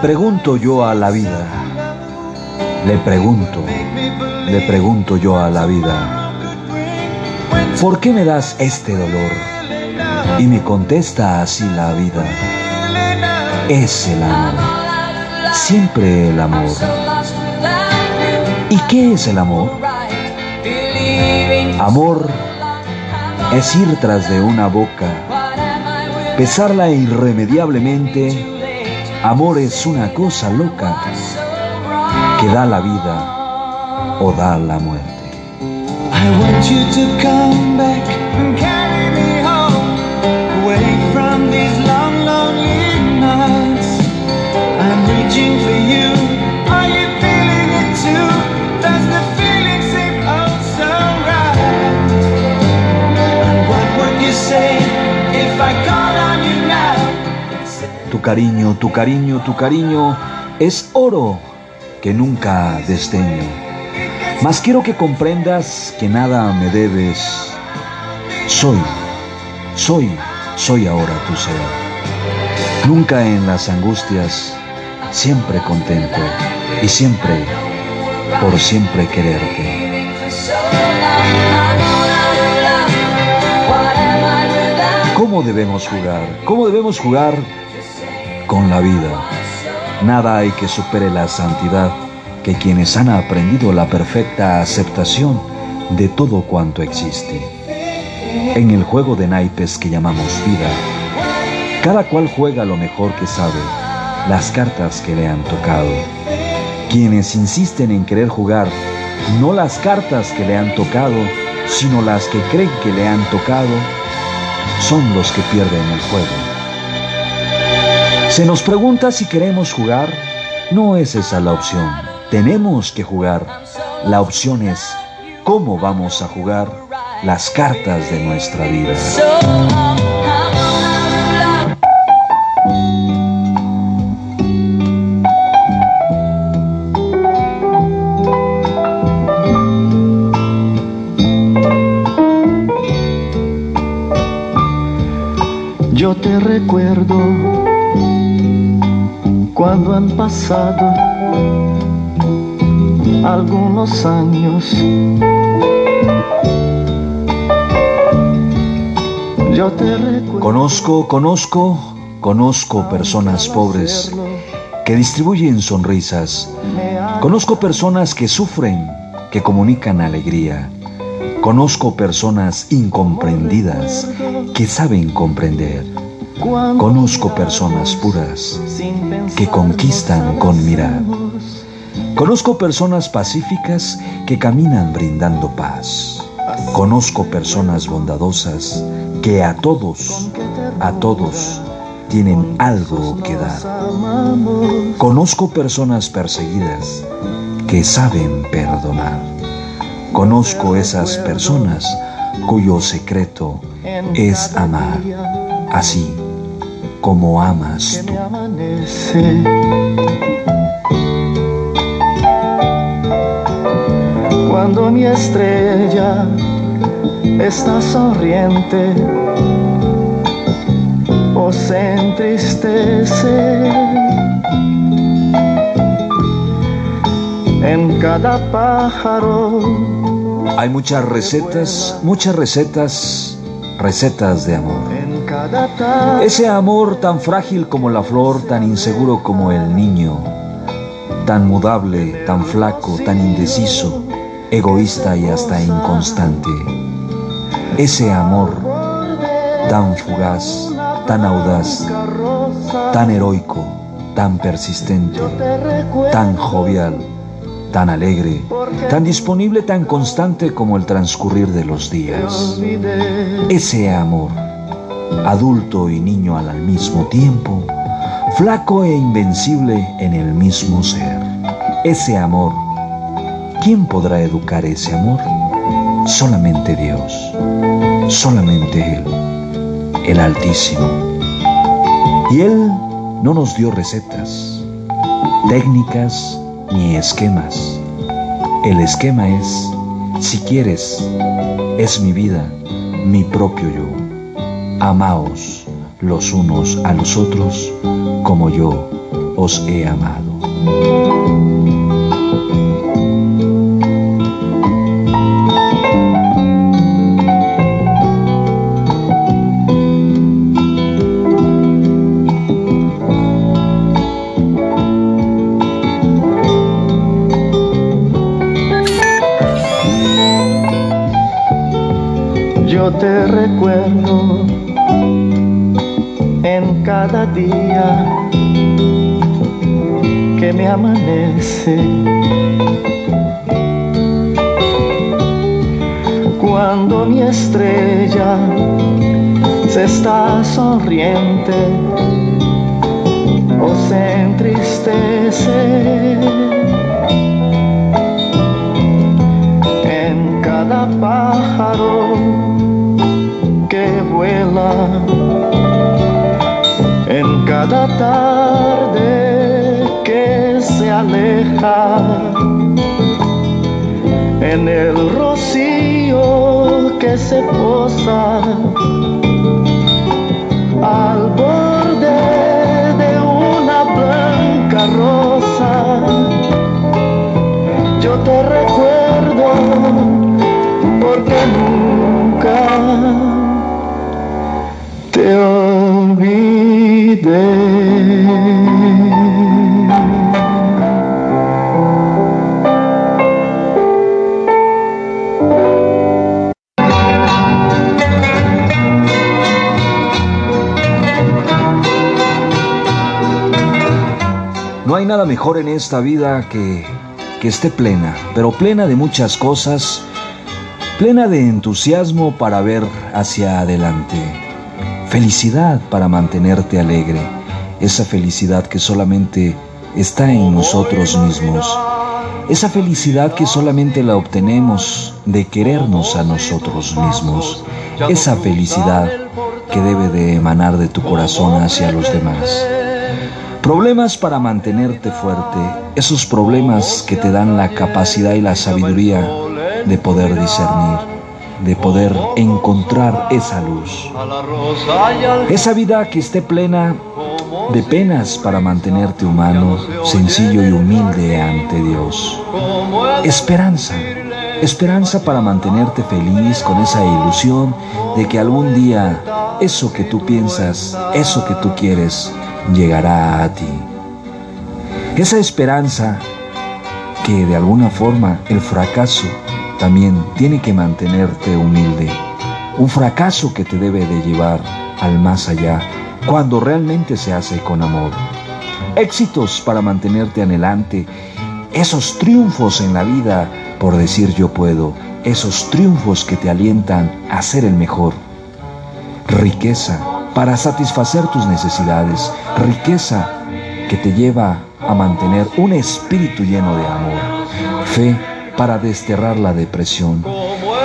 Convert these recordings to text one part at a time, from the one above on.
pregunto yo a la vida, le pregunto, le pregunto yo a la vida, ¿por qué me das este dolor? Y me contesta así la vida, es el amor, siempre el amor. ¿Y qué es el amor? Amor es ir tras de una boca, besarla irremediablemente. Amor es una cosa loca que da la vida o da la muerte. Tu cariño, tu cariño, tu cariño es oro que nunca desdeño mas quiero que comprendas que nada me debes. Soy, soy, soy ahora tu ser. Nunca en las angustias, siempre contento y siempre, por siempre quererte. ¿Cómo debemos jugar? ¿Cómo debemos jugar con la vida? Nada hay que supere la santidad que quienes han aprendido la perfecta aceptación de todo cuanto existe. En el juego de naipes que llamamos vida, cada cual juega lo mejor que sabe, las cartas que le han tocado. Quienes insisten en querer jugar no las cartas que le han tocado, sino las que creen que le han tocado, son los que pierden el juego. Se nos pregunta si queremos jugar, no es esa la opción. Tenemos que jugar. La opción es cómo vamos a jugar las cartas de nuestra vida. Pasado algunos años. Yo te Conozco, conozco, conozco personas pobres que distribuyen sonrisas. Conozco personas que sufren, que comunican alegría. Conozco personas incomprendidas que saben comprender. Conozco personas puras que conquistan con mirar. Conozco personas pacíficas que caminan brindando paz. Conozco personas bondadosas que a todos, a todos, tienen algo que dar. Conozco personas perseguidas que saben perdonar. Conozco esas personas cuyo secreto es amar, así como amas tú. cuando mi estrella está sonriente o se entristece. En cada pájaro hay muchas recetas, muchas recetas, recetas de amor. Ese amor tan frágil como la flor, tan inseguro como el niño, tan mudable, tan flaco, tan indeciso egoísta y hasta inconstante. Ese amor tan fugaz, tan audaz, tan heroico, tan persistente, tan jovial, tan alegre, tan disponible, tan constante como el transcurrir de los días. Ese amor, adulto y niño al mismo tiempo, flaco e invencible en el mismo ser. Ese amor ¿Quién podrá educar ese amor? Solamente Dios, solamente Él, el Altísimo. Y Él no nos dio recetas, técnicas ni esquemas. El esquema es, si quieres, es mi vida, mi propio yo. Amaos, los unos a los otros como yo os he amado. Yo te recuerdo cada día que me amanece. Cuando mi estrella se está sonriente o se entristece. En cada pájaro que vuela, cada tarde que se aleja en el rocío que se posa al borde de una blanca rosa. Yo te recuerdo porque nunca te olvidé. Hay nada mejor en esta vida que, que esté plena, pero plena de muchas cosas, plena de entusiasmo para ver hacia adelante, felicidad para mantenerte alegre, esa felicidad que solamente está en nosotros mismos, esa felicidad que solamente la obtenemos de querernos a nosotros mismos, esa felicidad que debe de emanar de tu corazón hacia los demás. Problemas para mantenerte fuerte, esos problemas que te dan la capacidad y la sabiduría de poder discernir, de poder encontrar esa luz. Esa vida que esté plena de penas para mantenerte humano, sencillo y humilde ante Dios. Esperanza, esperanza para mantenerte feliz con esa ilusión de que algún día eso que tú piensas, eso que tú quieres, llegará a ti. Esa esperanza que de alguna forma el fracaso también tiene que mantenerte humilde. Un fracaso que te debe de llevar al más allá cuando realmente se hace con amor. Éxitos para mantenerte anhelante. Esos triunfos en la vida por decir yo puedo. Esos triunfos que te alientan a ser el mejor. Riqueza para satisfacer tus necesidades, riqueza que te lleva a mantener un espíritu lleno de amor, fe para desterrar la depresión.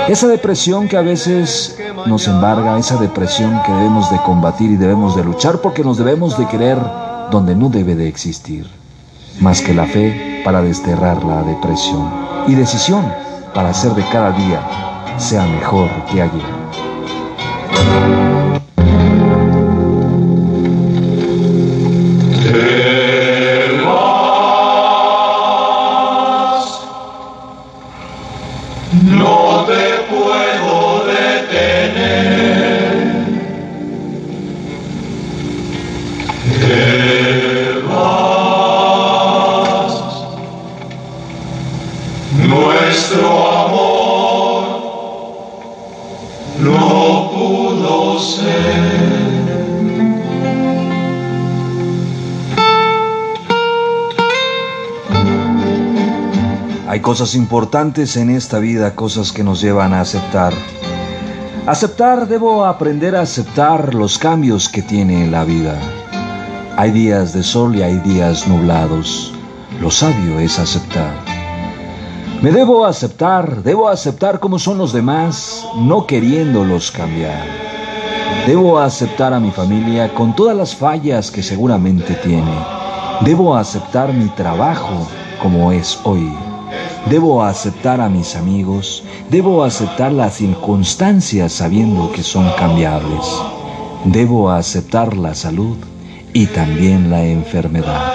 Esa depresión que a veces nos embarga, esa depresión que debemos de combatir y debemos de luchar porque nos debemos de querer donde no debe de existir, más que la fe para desterrar la depresión y decisión para hacer de cada día sea mejor que ayer. Cosas importantes en esta vida, cosas que nos llevan a aceptar. Aceptar, debo aprender a aceptar los cambios que tiene la vida. Hay días de sol y hay días nublados. Lo sabio es aceptar. Me debo aceptar, debo aceptar como son los demás, no queriéndolos cambiar. Debo aceptar a mi familia con todas las fallas que seguramente tiene. Debo aceptar mi trabajo como es hoy. Debo aceptar a mis amigos, debo aceptar las circunstancias sabiendo que son cambiables. Debo aceptar la salud y también la enfermedad.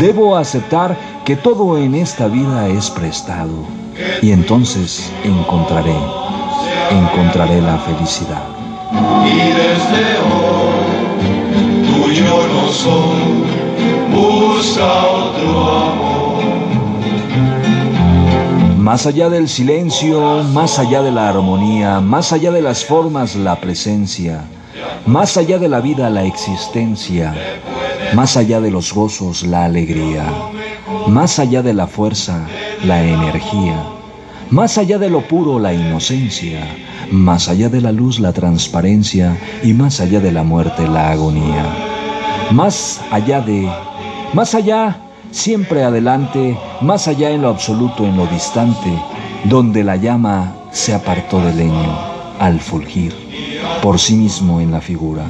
Debo aceptar que todo en esta vida es prestado y entonces encontraré, encontraré la felicidad. Y desde hoy, tú y yo no soy, busca otro. Más allá del silencio, más allá de la armonía, más allá de las formas, la presencia, más allá de la vida, la existencia, más allá de los gozos, la alegría, más allá de la fuerza, la energía, más allá de lo puro, la inocencia, más allá de la luz, la transparencia. Y más allá de la muerte, la agonía. Más allá de, más allá, siempre adelante, más allá en lo absoluto, en lo distante, donde la llama se apartó del leño al fulgir, por sí mismo en la figura.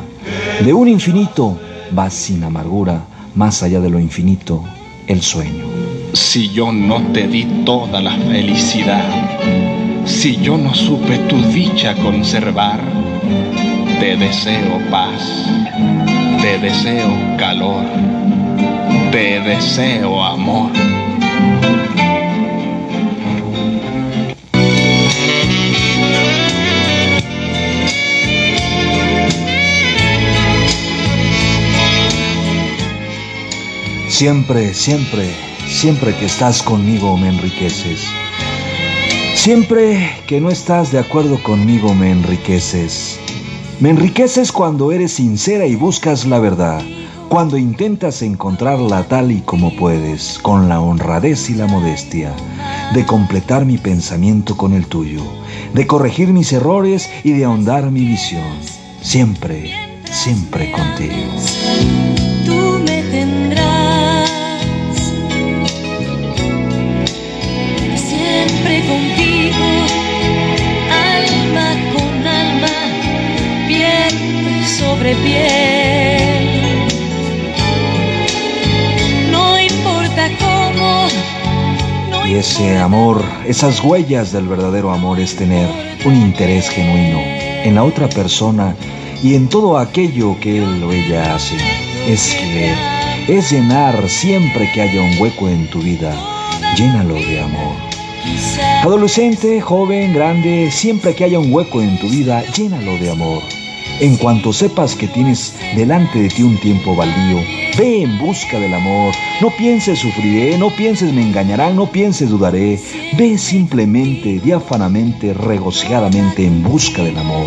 De un infinito va sin amargura, más allá de lo infinito, el sueño. Si yo no te di toda la felicidad, si yo no supe tu dicha conservar, te deseo paz, te deseo calor, te deseo amor. Siempre, siempre, siempre que estás conmigo me enriqueces. Siempre que no estás de acuerdo conmigo me enriqueces. Me enriqueces cuando eres sincera y buscas la verdad, cuando intentas encontrarla tal y como puedes, con la honradez y la modestia, de completar mi pensamiento con el tuyo, de corregir mis errores y de ahondar mi visión. Siempre, siempre contigo. Ese amor, esas huellas del verdadero amor es tener un interés genuino en la otra persona y en todo aquello que él o ella hace. Es querer, es llenar siempre que haya un hueco en tu vida, llénalo de amor. Adolescente, joven, grande, siempre que haya un hueco en tu vida, llénalo de amor. En cuanto sepas que tienes delante de ti un tiempo baldío, ve en busca del amor. No pienses sufriré, no pienses me engañarán, no pienses dudaré. Ve simplemente, diáfanamente, regocijadamente en busca del amor.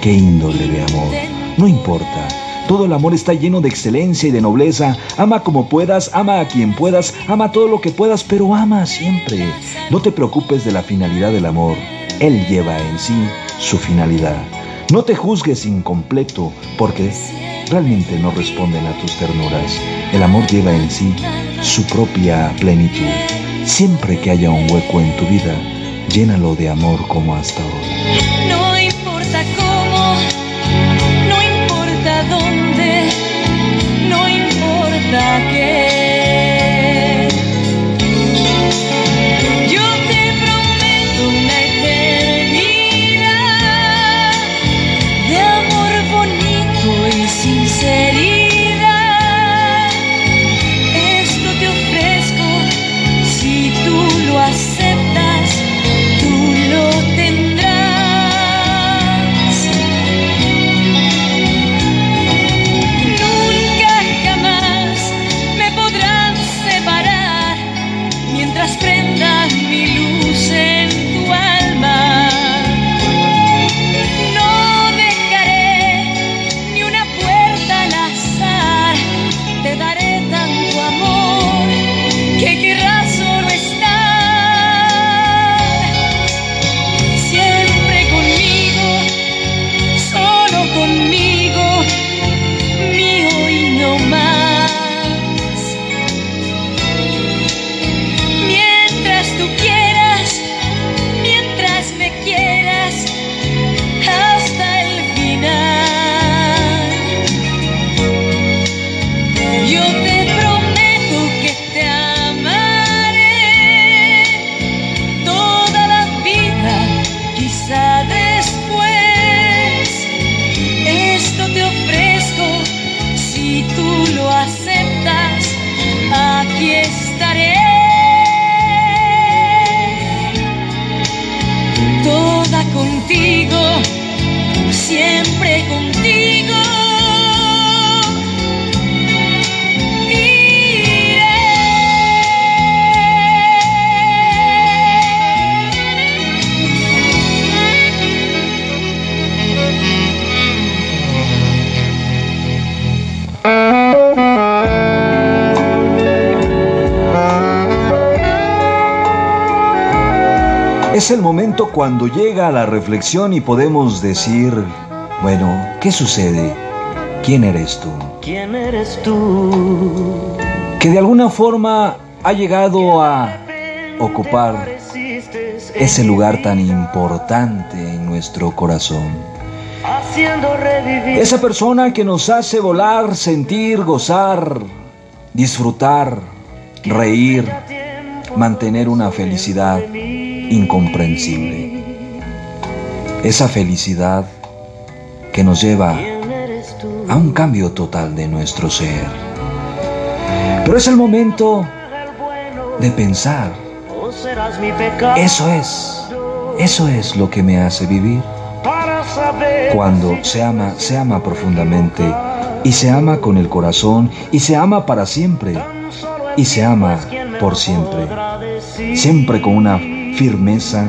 ¿Qué índole de amor? No importa. Todo el amor está lleno de excelencia y de nobleza. Ama como puedas, ama a quien puedas, ama todo lo que puedas, pero ama siempre. No te preocupes de la finalidad del amor. Él lleva en sí su finalidad. No te juzgues incompleto porque realmente no responden a tus ternuras. El amor lleva en sí su propia plenitud. Siempre que haya un hueco en tu vida, llénalo de amor como hasta hoy. No importa cómo, no importa dónde, no importa qué. Es el momento cuando llega la reflexión y podemos decir, bueno, ¿qué sucede? ¿Quién eres tú? ¿Quién eres tú? Que de alguna forma ha llegado a ocupar ese lugar tan importante en nuestro corazón. Esa persona que nos hace volar, sentir, gozar, disfrutar, reír, mantener una felicidad incomprensible. Esa felicidad que nos lleva a un cambio total de nuestro ser. Pero es el momento de pensar, eso es, eso es lo que me hace vivir. Cuando se ama, se ama profundamente y se ama con el corazón y se ama para siempre y se ama por siempre. Siempre con una firmeza,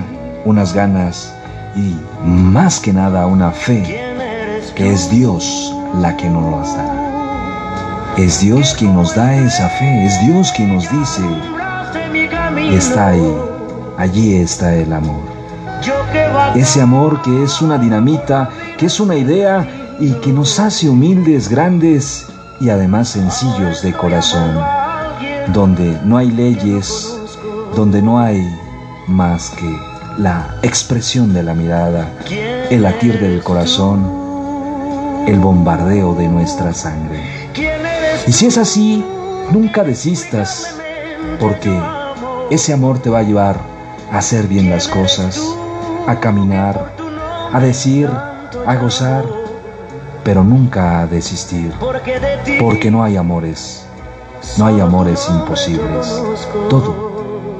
unas ganas y más que nada una fe que es Dios la que nos las da. Es Dios quien nos da esa fe, es Dios quien nos dice, está ahí, allí está el amor. Ese amor que es una dinamita, que es una idea y que nos hace humildes, grandes y además sencillos de corazón, donde no hay leyes, donde no hay más que la expresión de la mirada, el latir del corazón, el bombardeo de nuestra sangre. ¿Quién eres Y si es así, nunca desistas, porque ese amor te va a llevar a hacer bien las cosas, a caminar, a decir, a gozar, pero nunca a desistir, porque de ti porque no hay amores, no hay amores imposibles. Todo,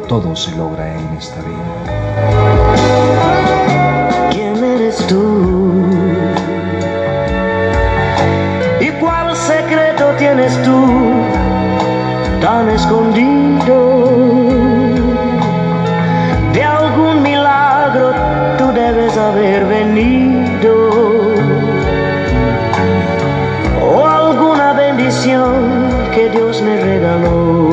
todo se logra en esta vida. ¿Quién eres tú? ¿Y cuál secreto tienes tú tan escondido? De algún milagro tú debes haber venido. O alguna bendición que Dios me regaló.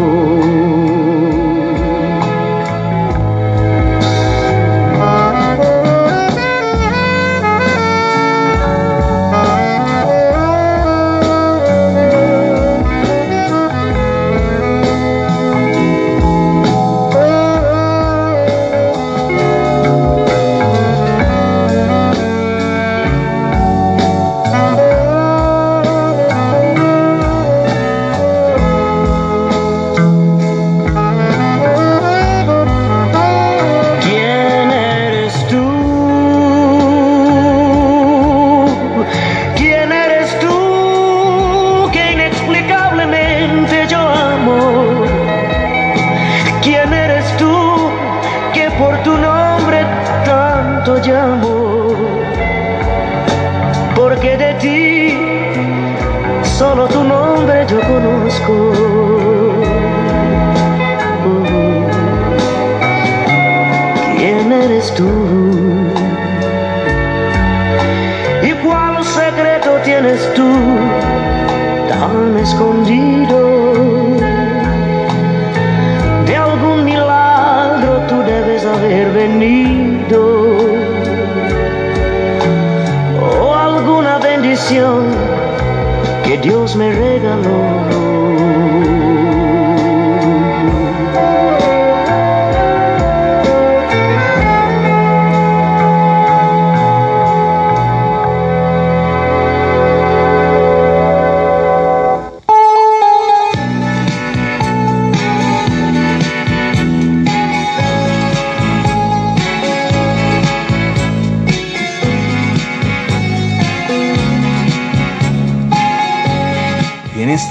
Escondido?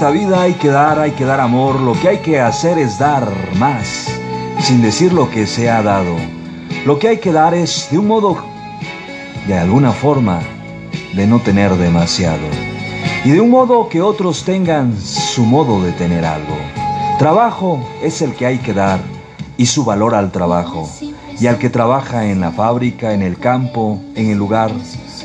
Esta vida hay que dar, hay que dar amor, lo que hay que hacer es dar más, sin decir lo que se ha dado. Lo que hay que dar es de un modo de alguna forma, de no tener demasiado. Y de un modo que otros tengan su modo de tener algo. Trabajo es el que hay que dar y su valor al trabajo. Y al que trabaja en la fábrica, en el campo, en el lugar,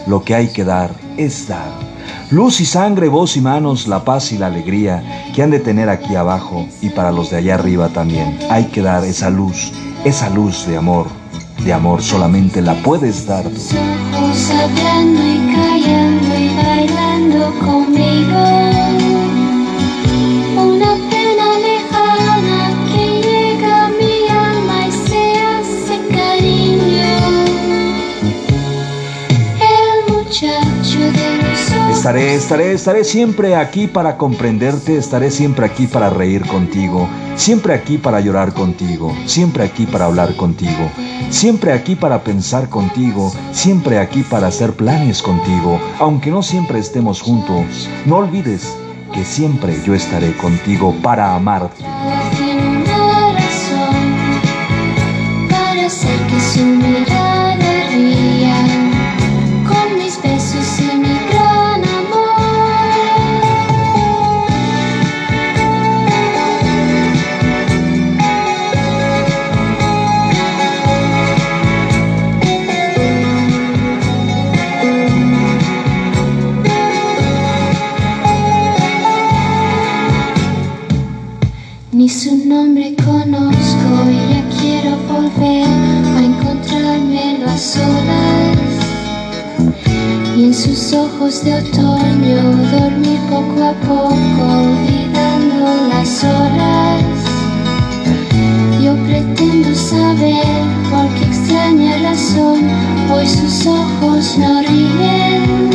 lo que hay que dar es dar. Luz y sangre, voz y manos, la paz y la alegría que han de tener aquí abajo y para los de allá arriba también. Hay que dar esa luz, esa luz de amor. De amor solamente la puedes dar conmigo. Estaré, estaré, estaré siempre aquí para comprenderte, estaré siempre aquí para reír contigo, siempre aquí para llorar contigo, siempre aquí para hablar contigo, siempre aquí para pensar contigo, siempre aquí para hacer planes contigo, aunque no siempre estemos juntos. No olvides que siempre yo estaré contigo para amarte. De otoño, dormir poco a poco, olvidando las horas. Yo pretendo saber por qué extraña razón hoy sus ojos no ríen.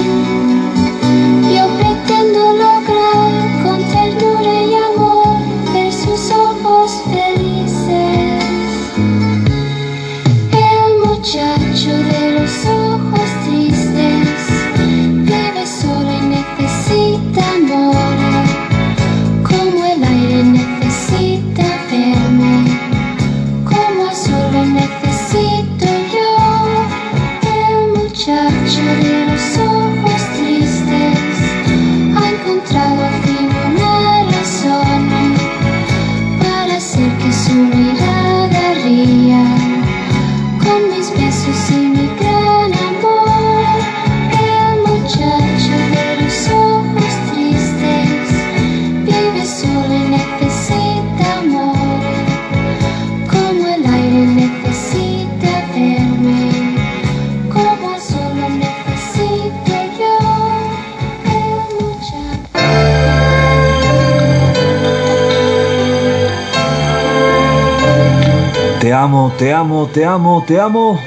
Te amo, te amo, te amo.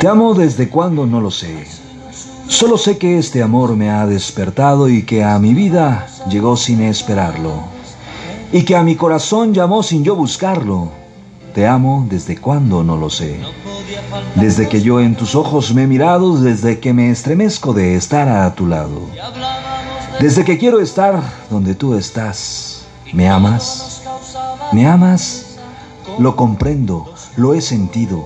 Te amo desde cuando no lo sé. Solo sé que este amor me ha despertado y que a mi vida llegó sin esperarlo. Y que a mi corazón llamó sin yo buscarlo. Te amo desde cuando no lo sé. Desde que yo en tus ojos me he mirado, desde que me estremezco de estar a tu lado. Desde que quiero estar donde tú estás. ¿Me amas? ¿Me amas? Lo comprendo, lo he sentido.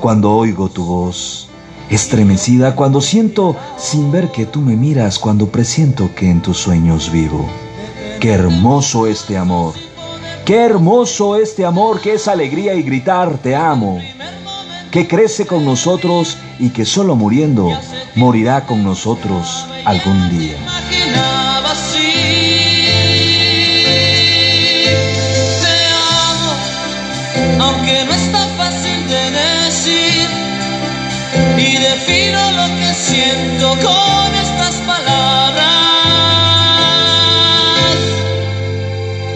Cuando oigo tu voz, estremecida, cuando siento sin ver que tú me miras, cuando presiento que en tus sueños vivo. Qué hermoso este amor. Qué hermoso este amor que es alegría y gritar te amo. Que crece con nosotros y que solo muriendo morirá con nosotros algún día. Aunque no está fácil de decir. Y defino lo que siento con estas palabras.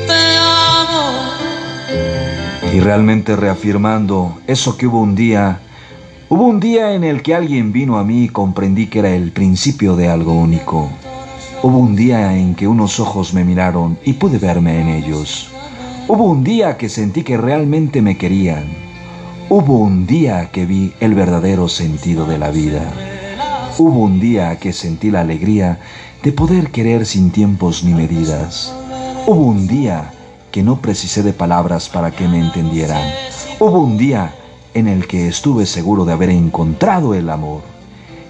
Te amo. Y realmente reafirmando eso que hubo un día, hubo un día en el que alguien vino a mí y comprendí que era el principio de algo único. Hubo un día en que unos ojos me miraron y pude verme en ellos. Hubo un día que sentí que realmente me querían. Hubo un día que vi el verdadero sentido de la vida. Hubo un día que sentí la alegría de poder querer sin tiempos ni medidas. Hubo un día que no precisé de palabras para que me entendieran. Hubo un día en el que estuve seguro de haber encontrado el amor.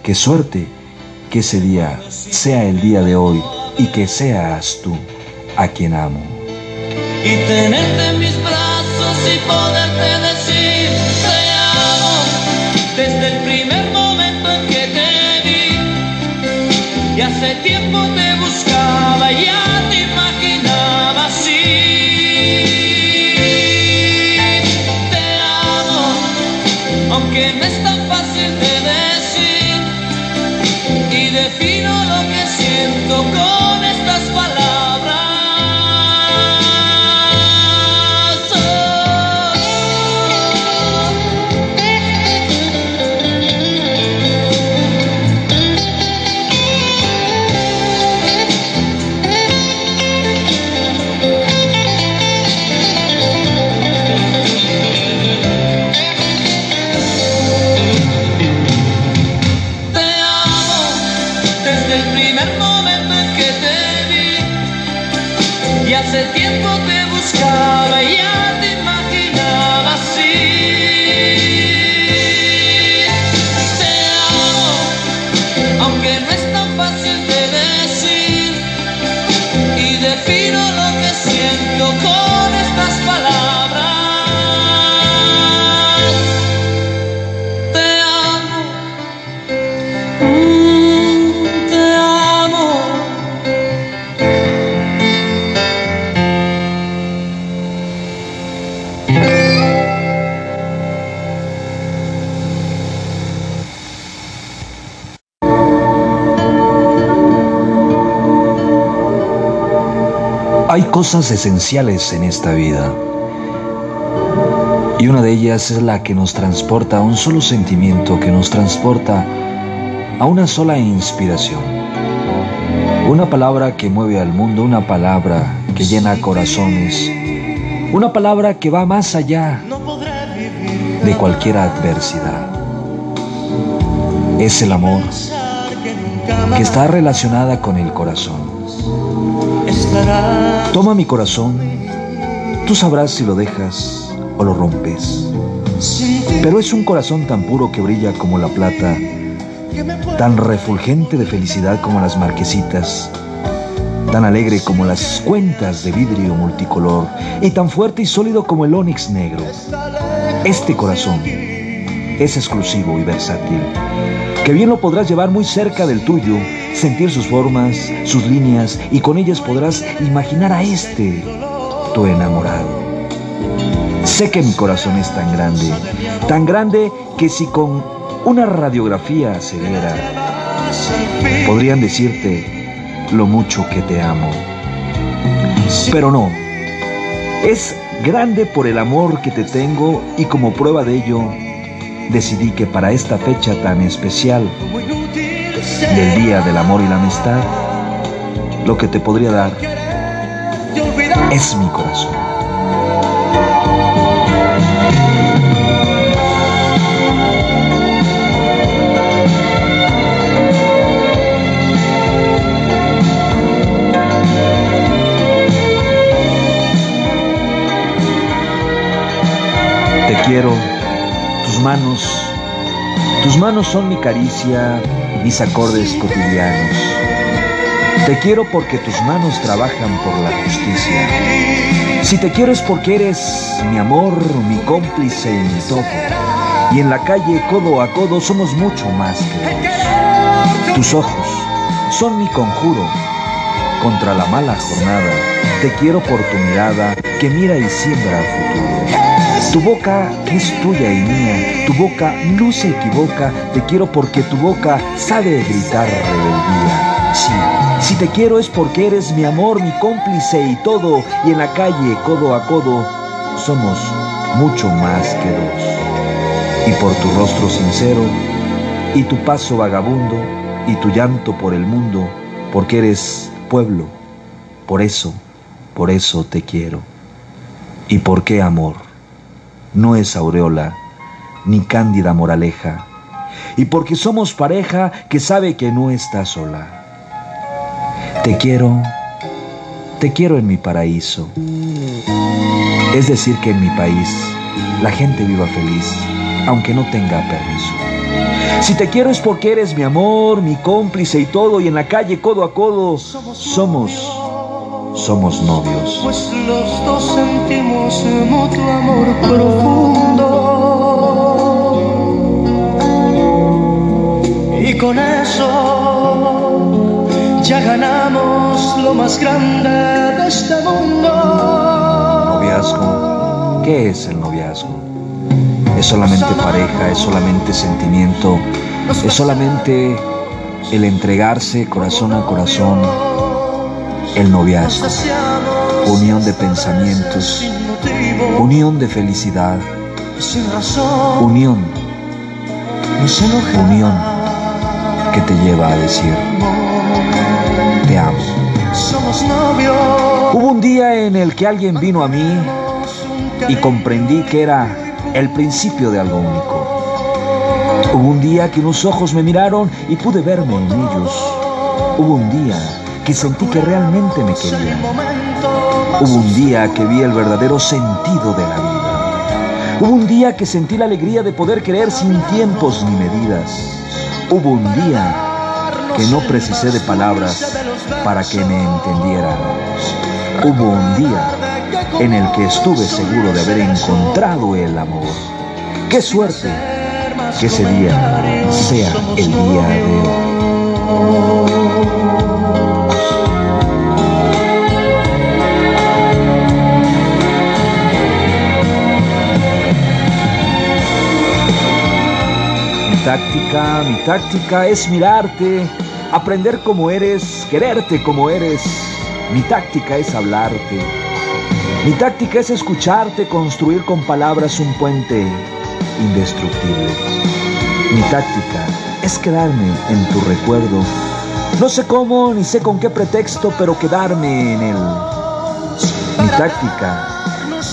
Qué suerte que ese día sea el día de hoy y que seas tú a quien amo. Y tenerte en mis brazos y poderte decir palabras. Hay cosas esenciales en esta vida. Y una de ellas es la que nos transporta a un solo sentimiento, que nos transporta a una sola inspiración. Una palabra que mueve al mundo, una palabra que llena corazones, una palabra que va más allá de cualquier adversidad. Es el amor que está relacionada con el corazón. Toma mi corazón, tú sabrás si lo dejas o lo rompes. Pero es un corazón tan puro que brilla como la plata, tan refulgente de felicidad como las marquesitas, tan alegre como las cuentas de vidrio multicolor y tan fuerte y sólido como el ónix negro. Este corazón es exclusivo y versátil, que bien lo podrás llevar muy cerca del tuyo, sentir sus formas, sus líneas y con ellas podrás imaginar a este, tu enamorado. Sé que mi corazón es tan grande, tan grande que si con una radiografía se viera, podrían decirte lo mucho que te amo. Pero no, es grande por el amor que te tengo y como prueba de ello, decidí que para esta fecha tan especial del Día del Amor y la Amistad, lo que te podría dar es mi corazón. Te quiero, manos, tus manos son mi caricia, mis acordes cotidianos. Te quiero porque tus manos trabajan por la justicia. Si te quiero es porque eres mi amor, mi cómplice y mi todo. Y en la calle, codo a codo, somos mucho más que. Tus ojos son mi conjuro contra la mala jornada. Te quiero por tu mirada que mira y siembra futuro. Tu boca es tuya y mía, tu boca no se equivoca, te quiero porque tu boca sabe gritar rebeldía. Sí, si te quiero es porque eres mi amor, mi cómplice y todo, y en la calle, codo a codo, somos mucho más que dos. Y por tu rostro sincero, y tu paso vagabundo, y tu llanto por el mundo, porque eres pueblo, por eso, por eso te quiero. ¿Y por qué amor? No es aureola, ni cándida moraleja, y porque somos pareja que sabe que no está sola. Te quiero, te quiero en mi paraíso. Es decir, que en mi país la gente viva feliz, aunque no tenga permiso. Si te quiero es porque eres mi amor, mi cómplice y todo, y en la calle codo a codo somos, somos novios. Pues los dos sentimos mutuo amor profundo. Y con eso ya ganamos lo más grande de este mundo. Noviazgo, ¿qué es el noviazgo? Es solamente pareja, es solamente sentimiento, es solamente el entregarse corazón a corazón, el noviazgo, unión de pensamientos, unión de felicidad, unión, unión que te lleva a decir, te amo. Hubo un día en el que alguien vino a mí y comprendí que era el principio de algo único. Hubo un día que unos ojos me miraron y pude verme en ellos. Hubo un día que sentí que realmente me querían. Hubo un día que vi el verdadero sentido de la vida. Hubo un día que sentí la alegría de poder creer sin tiempos ni medidas. Hubo un día que no precisé de palabras para que me entendieran. Hubo un día en el que estuve seguro de haber encontrado el amor. ¡Qué suerte! Que ese día sea el día de hoy. Táctica, mi táctica es mirarte, aprender como eres, quererte como eres. Mi táctica es hablarte, mi táctica es escucharte, construir con palabras un puente indestructible. Mi táctica es quedarme en tu recuerdo. No sé cómo ni sé con qué pretexto, pero quedarme en él. Mi táctica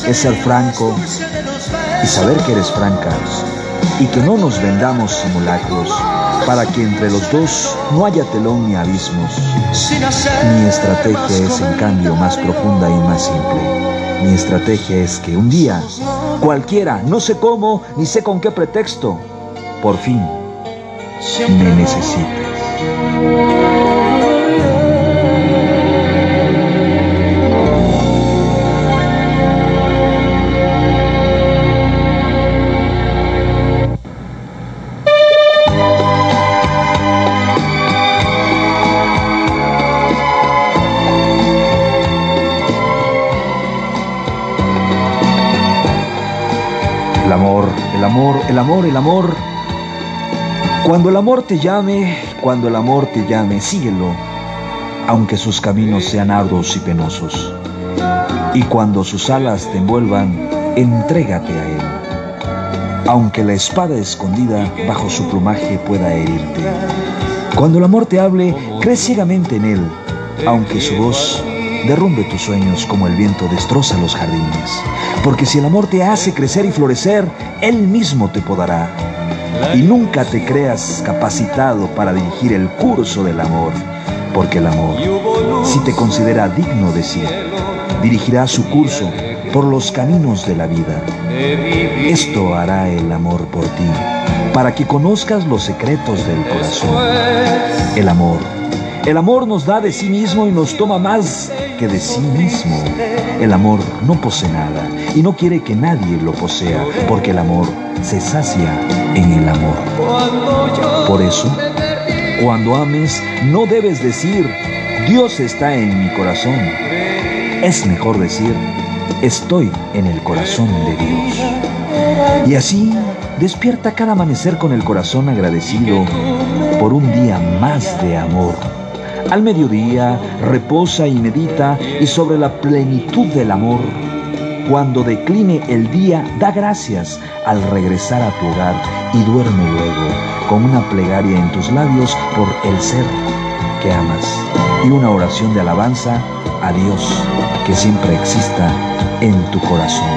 es ser franco y saber que eres franca y que no nos vendamos simulacros para que entre los dos no haya telón ni abismos. Mi estrategia es en cambio más profunda y más simple. Mi estrategia es que un día, cualquiera, no sé cómo, ni sé con qué pretexto, por fin, me necesites. Amor, el amor. Cuando el amor te llame, cuando el amor te llame, síguelo, aunque sus caminos sean arduos y penosos. Y cuando sus alas te envuelvan, entrégate a él, aunque la espada escondida bajo su plumaje pueda herirte. Cuando el amor te hable, cree ciegamente en él, aunque su voz derrumbe tus sueños como el viento destroza los jardines. Porque si el amor te hace crecer y florecer, Él mismo te podará. Y nunca te creas capacitado para dirigir el curso del amor, porque el amor, si te considera digno de sí, dirigirá su curso por los caminos de la vida. Esto hará el amor por ti, para que conozcas los secretos del corazón. El amor. El amor nos da de sí mismo y nos toma más de sí mismo. El amor no posee nada y no quiere que nadie lo posea, porque el amor se sacia en el amor. Por eso, cuando ames, no debes decir, Dios está en mi corazón. Es mejor decir, estoy en el corazón de Dios. Y así, despierta cada amanecer con el corazón agradecido por un día más de amor. Al mediodía, reposa y medita y sobre la plenitud del amor. Cuando decline el día, da gracias al regresar a tu hogar y duerme luego con una plegaria en tus labios por el ser que amas y una oración de alabanza a Dios que siempre exista en tu corazón.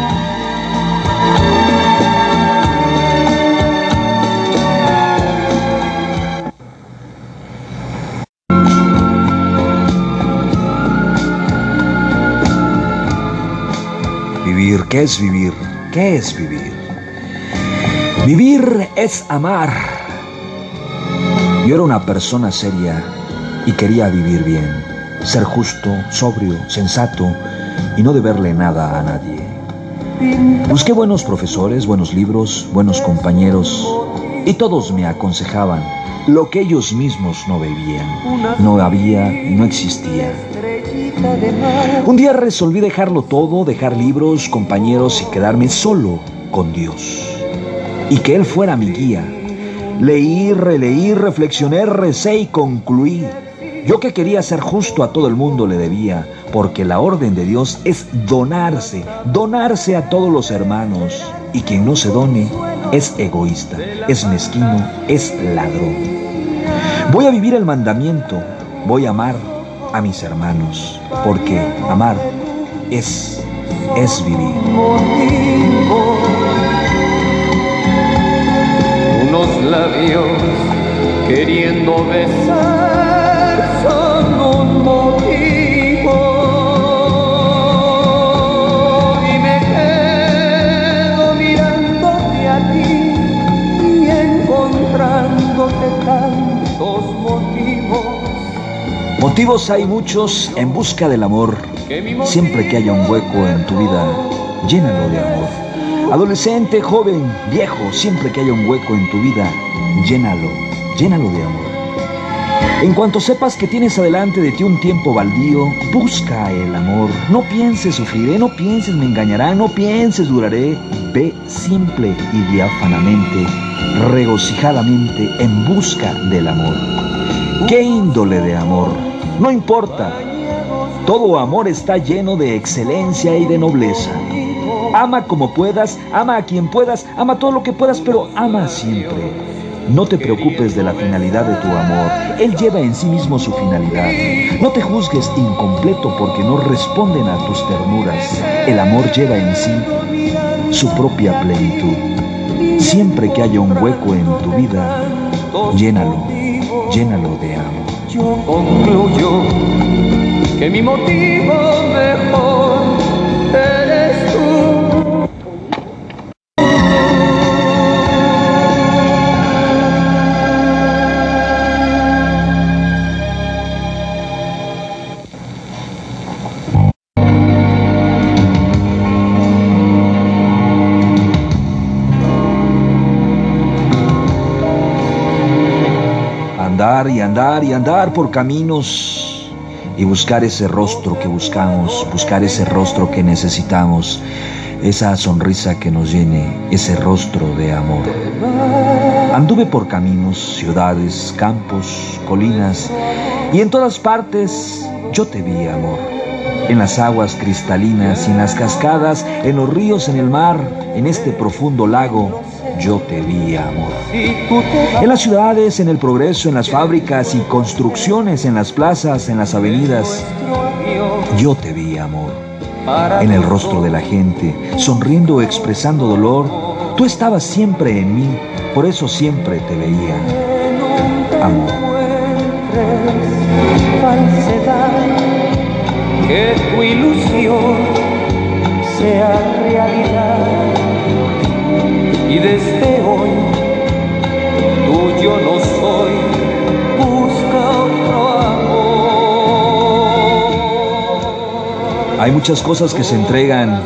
¿Qué es vivir? ¿Qué es vivir? Vivir es amar. Yo era una persona seria y quería vivir bien, ser justo, sobrio, sensato y no deberle nada a nadie. Busqué buenos profesores, buenos libros, buenos compañeros y todos me aconsejaban lo que ellos mismos no veían, no había y no existía. Un día resolví dejarlo todo, dejar libros, compañeros y quedarme solo con Dios. Y que Él fuera mi guía. Leí, releí, reflexioné, recé y concluí. Yo que quería ser justo a todo el mundo le debía, porque la orden de Dios es donarse, donarse a todos los hermanos. Y quien no se done es egoísta, es mezquino, es ladrón. Voy a vivir el mandamiento, voy a amar a mis hermanos, porque amar es, es vivir. Unos labios queriendo besar son un motivo y me quedo mirándote a ti y encontrándote motivos Motivos hay muchos en busca del amor. Siempre que haya un hueco en tu vida, llénalo de amor. Adolescente, joven, viejo, siempre que haya un hueco en tu vida, llénalo, llénalo de amor. En cuanto sepas que tienes adelante de ti un tiempo baldío, busca el amor. No pienses sufriré, no pienses me engañará, no pienses duraré. Ve simple y diáfanamente, regocijadamente en busca del amor. ¿Qué índole de amor? No importa. Todo amor está lleno de excelencia y de nobleza. Ama como puedas, ama a quien puedas, ama todo lo que puedas, pero ama siempre. No te preocupes de la finalidad de tu amor. Él lleva en sí mismo su finalidad. No te juzgues incompleto porque no responden a tus ternuras. El amor lleva en sí su propia plenitud. Siempre que haya un hueco en tu vida, llénalo, llénalo de amor. Yo concluyo que mi motivo mejor eres y andar por caminos y buscar ese rostro que buscamos, buscar ese rostro que necesitamos, esa sonrisa que nos llene, ese rostro de amor. Anduve por caminos, ciudades, campos, colinas y en todas partes yo te vi, amor. En las aguas cristalinas en las cascadas, en los ríos, en el mar, en este profundo lago, yo te vi, amor. En las ciudades, en el progreso, en las fábricas y construcciones, en las plazas, en las avenidas, yo te vi, amor. En el rostro de la gente, sonriendo o expresando dolor, tú estabas siempre en mí, por eso siempre te veía. Amor. que tu ilusión sea realidad. Y desde hoy, tuyo no soy, busca otro amor. Hay muchas cosas que se entregan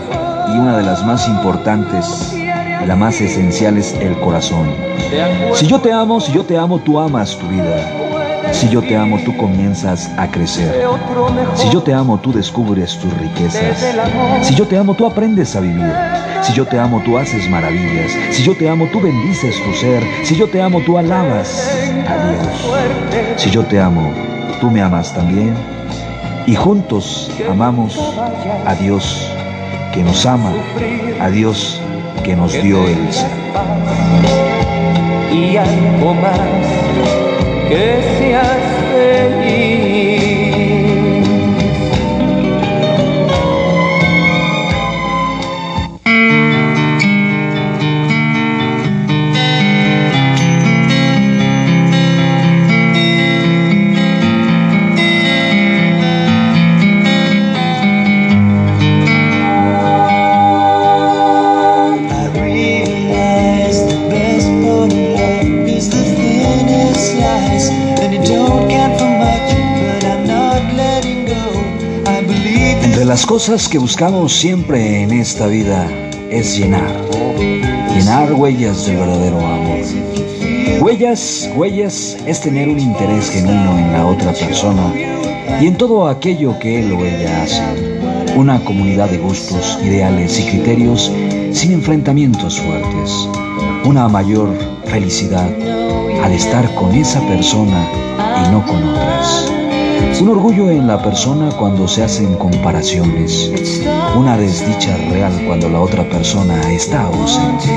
y una de las más importantes, la más esencial es el corazón. Si yo te amo, si yo te amo, tú amas tu vida. Si yo te amo, tú comienzas a crecer. Si yo te amo, tú descubres tus riquezas. Si yo te amo, tú aprendes a vivir. Si yo te amo, tú haces maravillas. Si yo te amo, tú bendices tu ser. Si yo te amo, tú alabas a Dios. Si yo te amo, tú me amas también. Y juntos amamos a Dios que nos ama, a Dios que nos dio el ser. Y algo más que seas feliz. Las cosas que buscamos siempre en esta vida es llenar, llenar huellas del verdadero amor. Huellas, huellas es tener un interés genuino en la otra persona y en todo aquello que él o ella hace. Una comunidad de gustos, ideales y criterios sin enfrentamientos fuertes. Una mayor felicidad al estar con esa persona y no con otras. Un orgullo en la persona cuando se hacen comparaciones. Una desdicha real cuando la otra persona está ausente.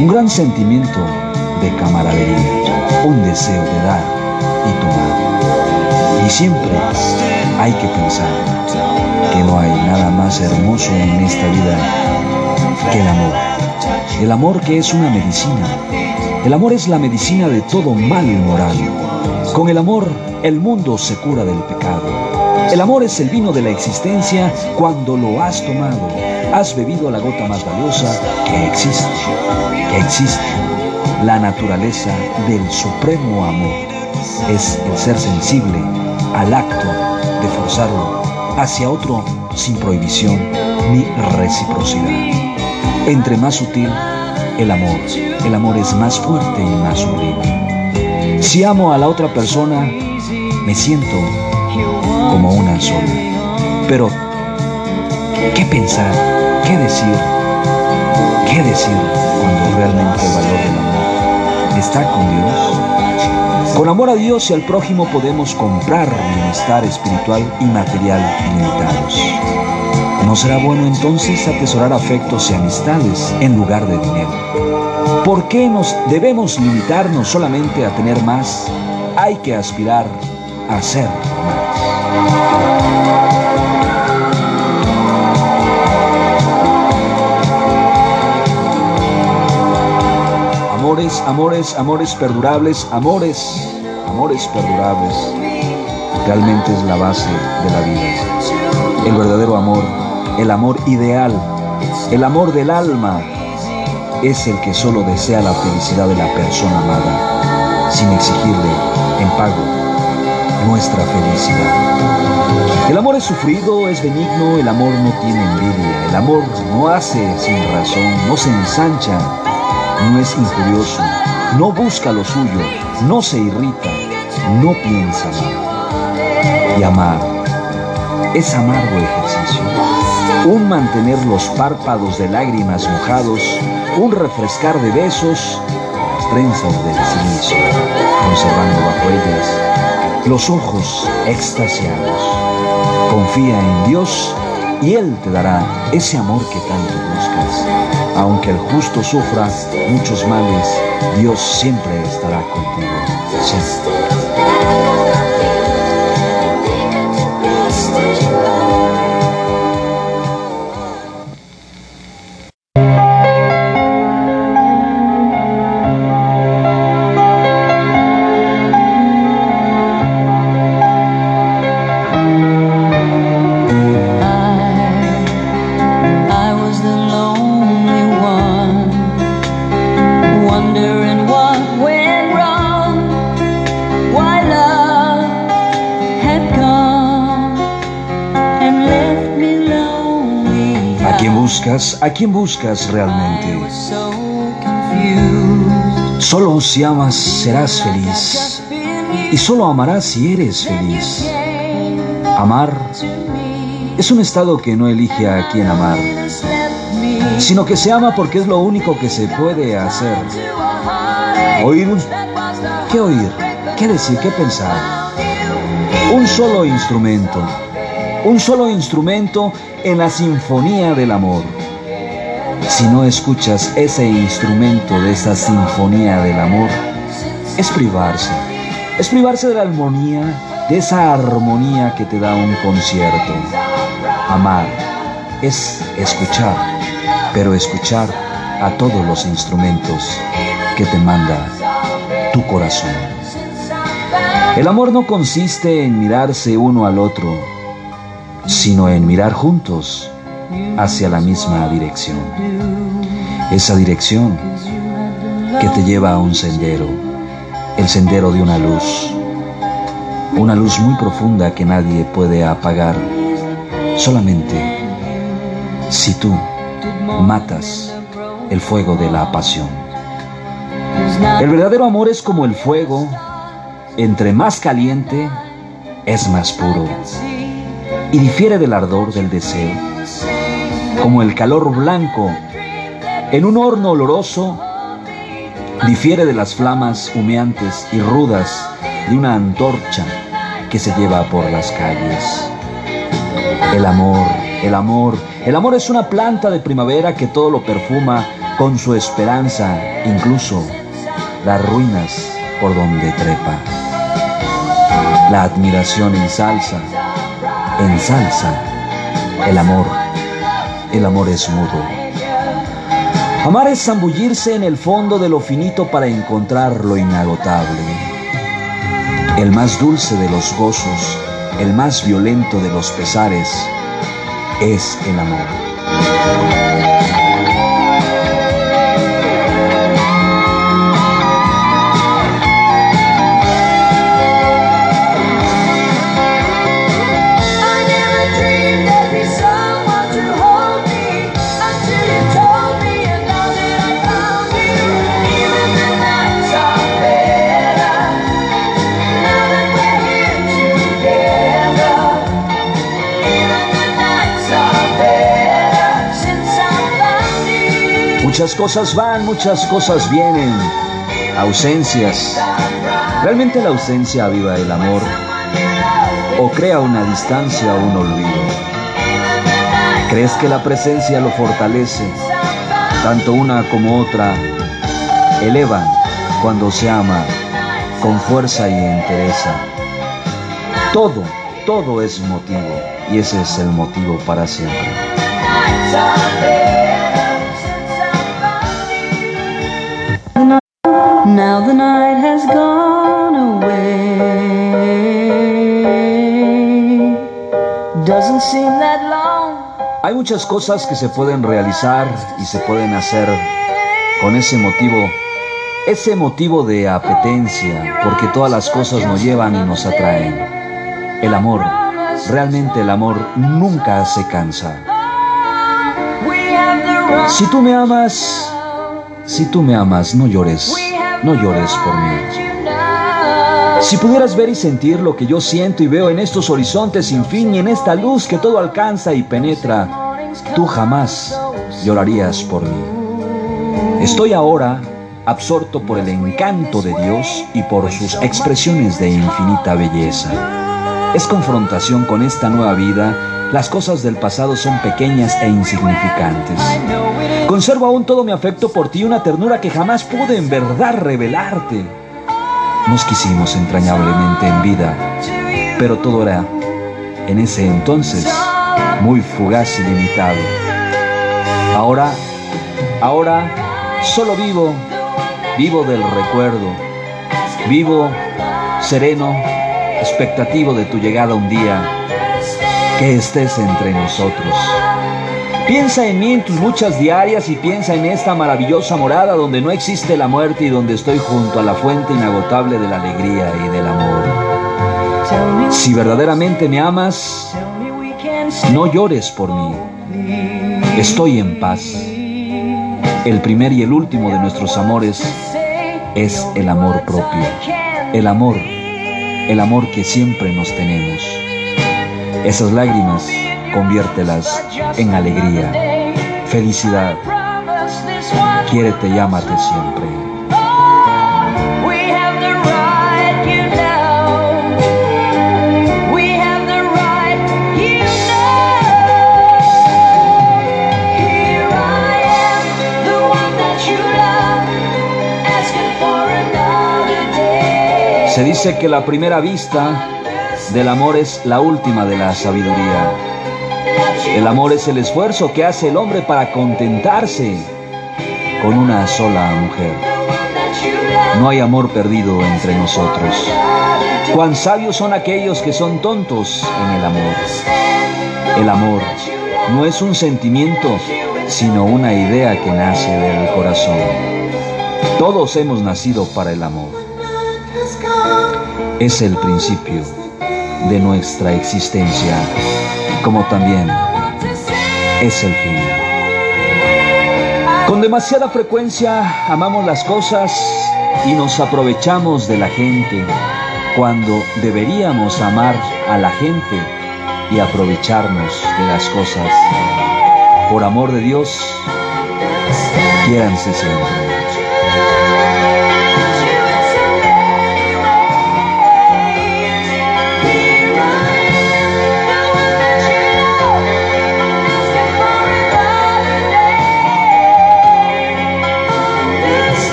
Un gran sentimiento de camaradería. Un deseo de dar y tomar. Y siempre hay que pensar que no hay nada más hermoso en esta vida que el amor. El amor que es una medicina. El amor es la medicina de todo mal moral. Con el amor el mundo se cura del pecado. El amor es el vino de la existencia cuando lo has tomado. Has bebido la gota más valiosa que existe, que existe. La naturaleza del supremo amor es el ser sensible al acto de forzarlo hacia otro sin prohibición ni reciprocidad. Entre más sutil el amor, el amor es más fuerte y más sublime. Si amo a la otra persona, me siento como una sola. Pero, ¿qué pensar? ¿Qué decir? ¿Qué decir cuando realmente el valor del amor está con Dios? Con amor a Dios y al prójimo podemos comprar bienestar espiritual y material ilimitados. ¿No será bueno entonces atesorar afectos y amistades en lugar de dinero? ¿Por qué nos debemos limitarnos solamente a tener más? Hay que aspirar hacer más. Amores, amores, amores perdurables, amores, amores perdurables. Realmente es la base de la vida. El verdadero amor, el amor ideal, el amor del alma, es el que solo desea la felicidad de la persona amada, sin exigirle en pago nuestra felicidad. El amor es sufrido, es benigno, el amor no tiene envidia, el amor no hace sin razón, no se ensancha, no es injurioso, no busca lo suyo, no se irrita, no piensa mal. Y amar es amargo un mantener los párpados de lágrimas mojados, un refrescar de besos las trenzas del silicio, conservando bajo ellas los ojos extasiados. Confía en Dios y Él te dará ese amor que tanto buscas. Aunque el justo sufra muchos males, Dios siempre estará contigo. ¿A quién buscas realmente? Solo si amas serás feliz y solo amarás si eres feliz. Amar es un estado que no elige a quién amar, sino que se ama porque es lo único que se puede hacer. Oír un... ¿Qué oír? ¿Qué decir? ¿Qué pensar? Un solo instrumento. Un solo instrumento en la sinfonía del amor. Si no escuchas ese instrumento de esa sinfonía del amor, es privarse. Es privarse de la armonía, de esa armonía que te da un concierto. Amar es escuchar, pero escuchar a todos los instrumentos que te manda tu corazón. El amor no consiste en mirarse uno al otro, sino en mirar juntos hacia la misma dirección. Esa dirección que te lleva a un sendero, el sendero de una luz, una luz muy profunda que nadie puede apagar solamente si tú matas el fuego de la pasión. El verdadero amor es como el fuego, entre más caliente, es más puro y difiere del ardor del deseo. Como el calor blanco en un horno oloroso, difiere de las flamas humeantes y rudas de una antorcha que se lleva por las calles. El amor, el amor, el amor es una planta de primavera que todo lo perfuma con su esperanza, incluso las ruinas por donde trepa. La admiración ensalza, ensalza el amor. El amor es mudo. Amar es zambullirse en el fondo de lo finito para encontrar lo inagotable. El más dulce de los gozos, el más violento de los pesares, es el amor. Muchas cosas van, muchas cosas vienen. Ausencias. ¿Realmente la ausencia aviva el amor? ¿O crea una distancia o un olvido? ¿Crees que la presencia lo fortalece? Tanto una como otra elevan cuando se ama con fuerza y entereza. Todo, todo es motivo y ese es el motivo para siempre. Now the night has gone away. Doesn't seem that long. Hay muchas cosas que se pueden realizar y se pueden hacer con ese motivo, ese motivo de apetencia, porque todas las cosas nos llevan y nos atraen. El amor, realmente el amor nunca se cansa. Si tú me amas, si tú me amas, no llores no llores por mí. Si pudieras ver y sentir lo que yo siento y veo en estos horizontes sin fin y en esta luz que todo alcanza y penetra, tú jamás llorarías por mí. Estoy ahora absorto por el encanto de Dios y por sus expresiones de infinita belleza. Es confrontación con esta nueva vida las cosas del pasado son pequeñas e insignificantes. Conservo aún todo mi afecto por ti, una ternura que jamás pude en verdad revelarte. Nos quisimos entrañablemente en vida, pero todo era, en ese entonces, muy fugaz y limitado. Ahora, ahora, solo vivo, vivo del recuerdo, vivo sereno, expectativo de tu llegada un día que estés entre nosotros. Piensa en mí en tus luchas diarias y piensa en esta maravillosa morada donde no existe la muerte y donde estoy junto a la fuente inagotable de la alegría y del amor. Si verdaderamente me amas, no llores por mí. Estoy en paz. El primer y el último de nuestros amores es el amor propio. El amor, el amor que siempre nos tenemos. Esas lágrimas conviértelas en alegría, felicidad. Quiérete y ámate siempre. Se dice que la primera vista del amor es la última de la sabiduría. El amor es el esfuerzo que hace el hombre para contentarse con una sola mujer. No hay amor perdido entre nosotros. Cuán sabios son aquellos que son tontos en el amor. El amor no es un sentimiento, sino una idea que nace del corazón. Todos hemos nacido para el amor. Es el principio de nuestra existencia. como también es el fin. Con demasiada frecuencia amamos las cosas y nos aprovechamos de la gente cuando deberíamos amar a la gente y aprovecharnos de las cosas. Por amor de Dios, quiéranse siempre.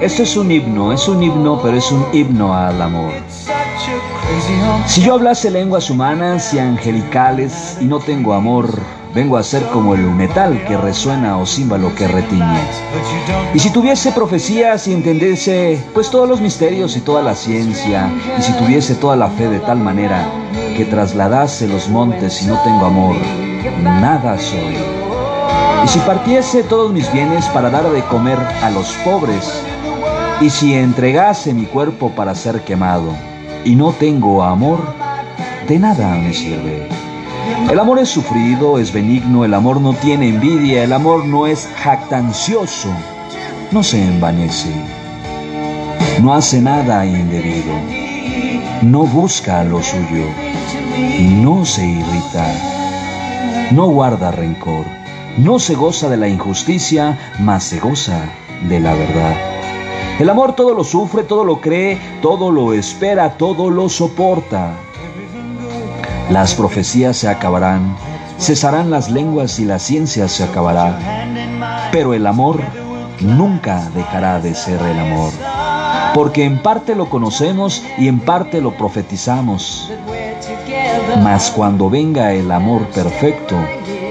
Esto, es un himno, es un himno, pero es un himno al amor. Si yo hablase lenguas humanas y angelicales y no tengo amor, vengo a ser como el metal que resuena o címbalo que retiñe. Y si tuviese profecías y entendiese pues todos los misterios y toda la ciencia, y si tuviese toda la fe de tal manera que trasladase los montes y no tengo amor, nada soy. Y si partiese todos mis bienes para dar de comer a los pobres, y si entregase mi cuerpo para ser quemado, y no tengo amor, de nada me sirve. El amor es sufrido, es benigno, el amor no tiene envidia, el amor no es jactancioso, no se envanece, no hace nada indebido, no busca lo suyo, no se irrita, no guarda rencor no se goza de la injusticia, mas se goza de la verdad. El amor todo lo sufre, todo lo cree, todo lo espera, todo lo soporta. Las profecías se acabarán, cesarán las lenguas y la ciencia se acabará, pero el amor nunca dejará de ser el amor, porque en parte lo conocemos y en parte lo profetizamos. Mas cuando venga el amor perfecto,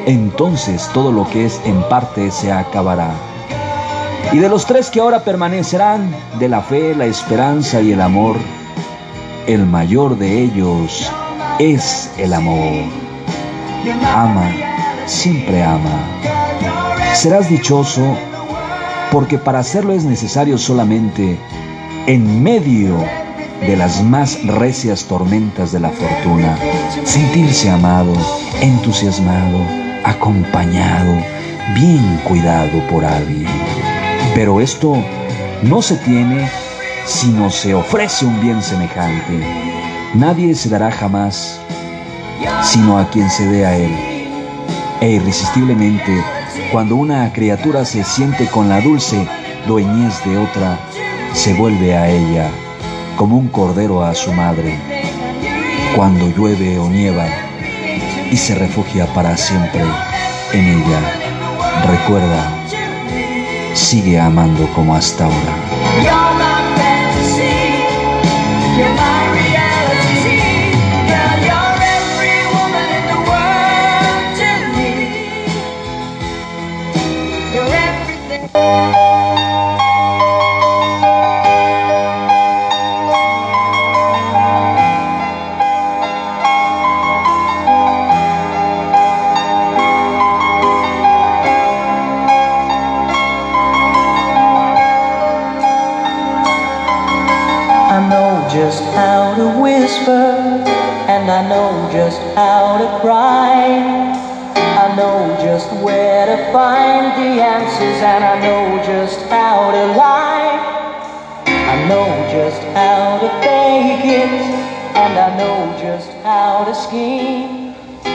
entonces todo lo que es en parte se acabará. Y de los tres que ahora permanecerán, de la fe, la esperanza y el amor, el mayor de ellos es el amor. Ama, siempre ama. Serás dichoso porque para hacerlo es necesario solamente en medio de las más recias tormentas de la fortuna, sentirse amado, entusiasmado, acompañado, bien cuidado por alguien. Pero esto no se tiene si no se ofrece un bien semejante. Nadie se dará jamás sino a quien se dé a él. E irresistiblemente, cuando una criatura se siente con la dulce dueñez de otra, se vuelve a ella como un cordero a su madre. Cuando llueve o nieva, y se refugia para siempre en ella. Recuerda, sigue amando como hasta ahora.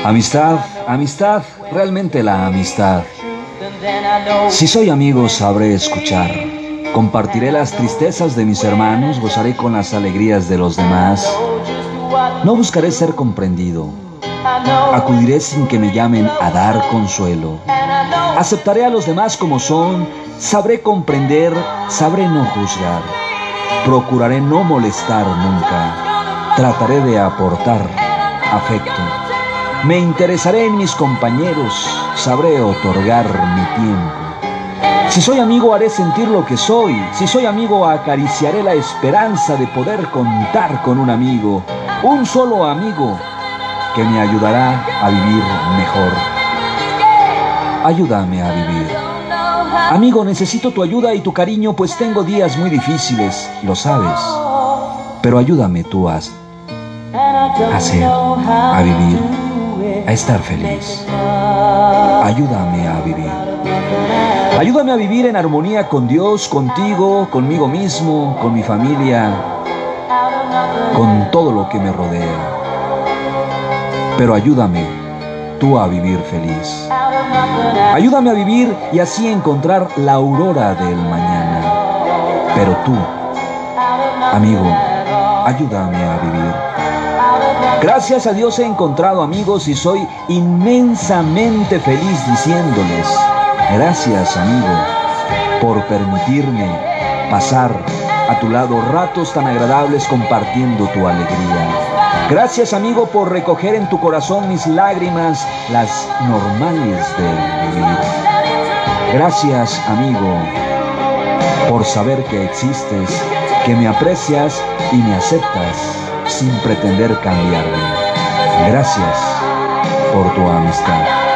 Amistad, amistad, realmente la amistad. Si soy amigo sabré escuchar. Compartiré las tristezas de mis hermanos, gozaré con las alegrías de los demás. No buscaré ser comprendido, Acudiré sin que me llamen a dar consuelo. Aceptaré a los demás como son, sabré comprender, sabré no juzgar. Procuraré no molestar nunca. Trataré de aportar afecto. Me interesaré en mis compañeros, sabré otorgar mi tiempo. Si soy amigo haré sentir lo que soy. Si soy amigo acariciaré la esperanza de poder contar con un amigo. Un solo amigo que me ayudará a vivir mejor. Ayúdame a vivir. Amigo, necesito tu ayuda y tu cariño pues tengo días muy difíciles, lo sabes. Pero ayúdame tú a, ser, a vivir, a estar feliz. Ayúdame a vivir. Ayúdame a vivir en armonía con Dios, contigo, conmigo mismo, con mi familia, con todo lo que me rodea. Pero ayúdame tú a vivir feliz. Ayúdame a vivir y así encontrar la aurora del mañana. Pero tú, amigo, ayúdame a vivir. Gracias a Dios he encontrado amigos y soy inmensamente feliz diciéndoles, gracias amigo, por permitirme pasar a tu lado ratos tan agradables compartiendo tu alegría. Gracias amigo por recoger en tu corazón mis lágrimas, las normales de vivir. Gracias amigo por saber que existes, que me aprecias y me aceptas sin pretender cambiarme. Gracias por tu amistad.